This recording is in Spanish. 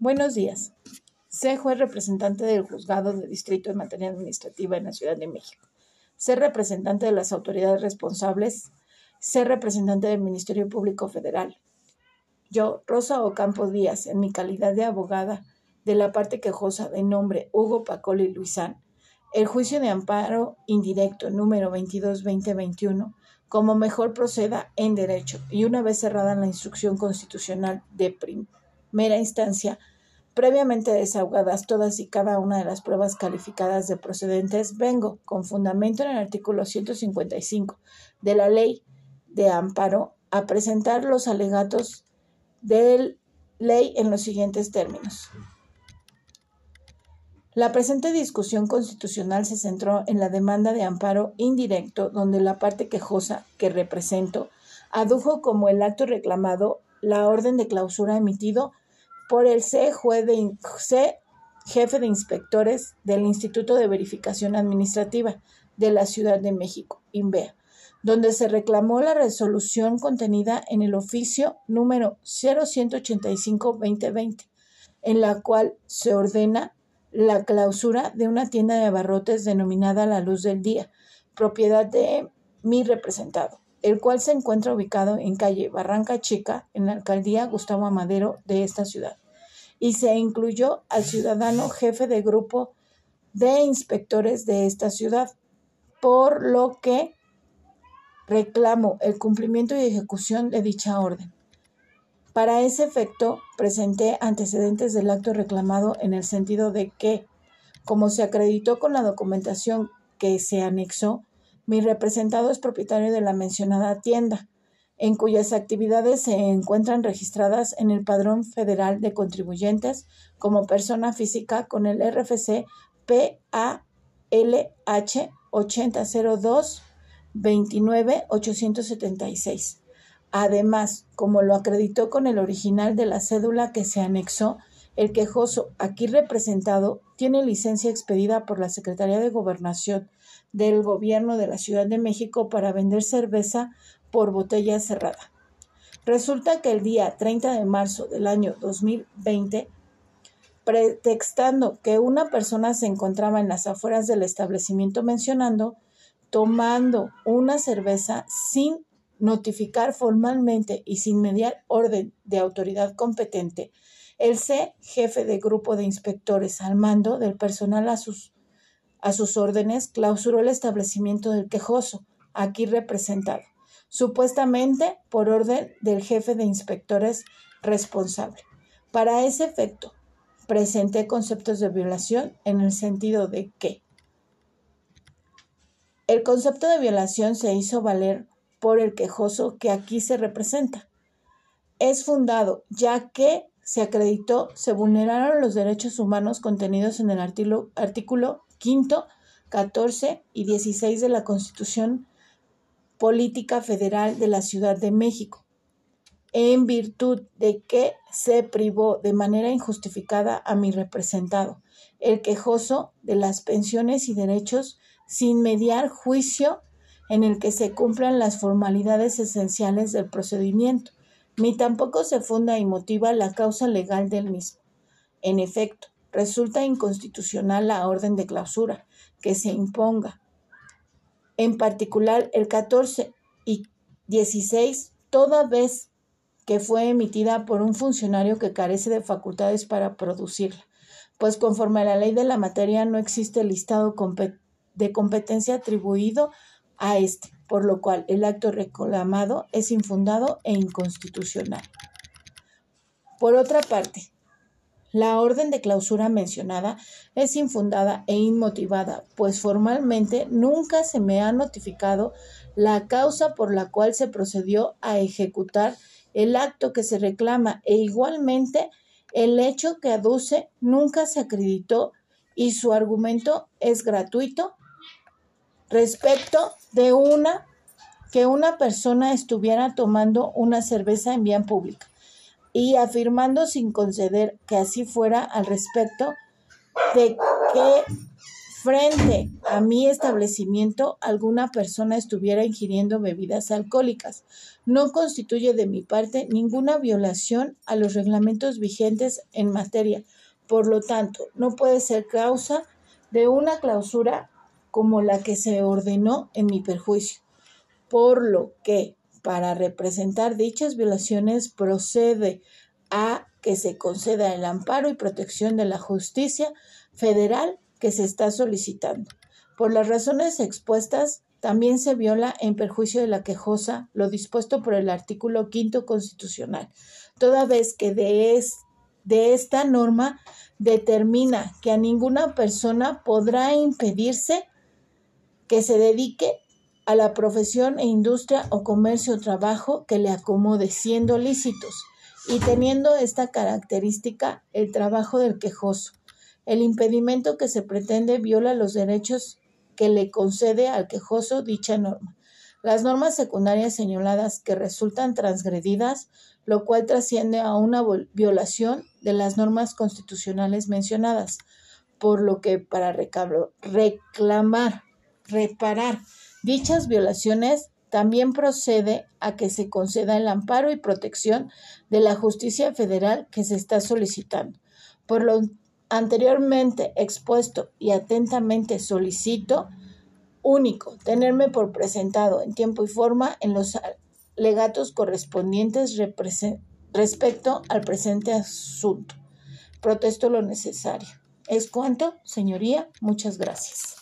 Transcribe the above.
Buenos días. Sé juez representante del juzgado de distrito en materia administrativa en la Ciudad de México. Sé representante de las autoridades responsables. Sé representante del Ministerio Público Federal. Yo, Rosa Ocampo Díaz, en mi calidad de abogada de la parte quejosa de nombre Hugo Pacoli Luisán, el juicio de amparo indirecto número 22-2021, como mejor proceda en derecho y una vez cerrada la instrucción constitucional de primera instancia, previamente desahogadas todas y cada una de las pruebas calificadas de procedentes, vengo, con fundamento en el artículo 155 de la ley de amparo, a presentar los alegatos de ley en los siguientes términos. La presente discusión constitucional se centró en la demanda de amparo indirecto, donde la parte quejosa que represento adujo como el acto reclamado la orden de clausura emitido por el C, de, jefe de inspectores del Instituto de Verificación Administrativa de la Ciudad de México, INVEA, donde se reclamó la resolución contenida en el oficio número 0185-2020, en la cual se ordena la clausura de una tienda de abarrotes denominada La Luz del Día, propiedad de mi representado, el cual se encuentra ubicado en calle Barranca Chica, en la alcaldía Gustavo Amadero de esta ciudad, y se incluyó al ciudadano jefe de grupo de inspectores de esta ciudad, por lo que reclamo el cumplimiento y ejecución de dicha orden. Para ese efecto, presenté antecedentes del acto reclamado en el sentido de que, como se acreditó con la documentación que se anexó, mi representado es propietario de la mencionada tienda, en cuyas actividades se encuentran registradas en el Padrón Federal de Contribuyentes como persona física con el RFC PALH 8002 29876 Además, como lo acreditó con el original de la cédula que se anexó, el quejoso aquí representado tiene licencia expedida por la Secretaría de Gobernación del Gobierno de la Ciudad de México para vender cerveza por botella cerrada. Resulta que el día 30 de marzo del año 2020, pretextando que una persona se encontraba en las afueras del establecimiento mencionando, tomando una cerveza sin notificar formalmente y sin mediar orden de autoridad competente, el C, jefe de grupo de inspectores al mando del personal a sus, a sus órdenes, clausuró el establecimiento del quejoso, aquí representado, supuestamente por orden del jefe de inspectores responsable. Para ese efecto, presenté conceptos de violación en el sentido de que el concepto de violación se hizo valer por el quejoso que aquí se representa. Es fundado, ya que se acreditó se vulneraron los derechos humanos contenidos en el artículo, artículo 5, 14 y 16 de la Constitución Política Federal de la Ciudad de México, en virtud de que se privó de manera injustificada a mi representado, el quejoso, de las pensiones y derechos sin mediar juicio en el que se cumplan las formalidades esenciales del procedimiento, ni tampoco se funda y motiva la causa legal del mismo. En efecto, resulta inconstitucional la orden de clausura que se imponga. En particular, el 14 y 16, toda vez que fue emitida por un funcionario que carece de facultades para producirla, pues conforme a la ley de la materia no existe listado de competencia atribuido a este, por lo cual el acto reclamado es infundado e inconstitucional. Por otra parte, la orden de clausura mencionada es infundada e inmotivada, pues formalmente nunca se me ha notificado la causa por la cual se procedió a ejecutar el acto que se reclama e igualmente el hecho que aduce nunca se acreditó y su argumento es gratuito respecto de una que una persona estuviera tomando una cerveza en vía pública y afirmando sin conceder que así fuera al respecto de que frente a mi establecimiento alguna persona estuviera ingiriendo bebidas alcohólicas. No constituye de mi parte ninguna violación a los reglamentos vigentes en materia. Por lo tanto, no puede ser causa de una clausura como la que se ordenó en mi perjuicio. Por lo que, para representar dichas violaciones, procede a que se conceda el amparo y protección de la justicia federal que se está solicitando. Por las razones expuestas, también se viola en perjuicio de la quejosa lo dispuesto por el artículo quinto constitucional, toda vez que de, de esta norma determina que a ninguna persona podrá impedirse que se dedique a la profesión e industria o comercio o trabajo que le acomode siendo lícitos y teniendo esta característica el trabajo del quejoso el impedimento que se pretende viola los derechos que le concede al quejoso dicha norma. Las normas secundarias señaladas que resultan transgredidas, lo cual trasciende a una violación de las normas constitucionales mencionadas, por lo que para reclamar, reparar dichas violaciones, también procede a que se conceda el amparo y protección de la justicia federal que se está solicitando. Por lo anteriormente expuesto y atentamente solicito, único, tenerme por presentado en tiempo y forma en los legatos correspondientes respecto al presente asunto. Protesto lo necesario. Es cuanto, señoría. Muchas gracias.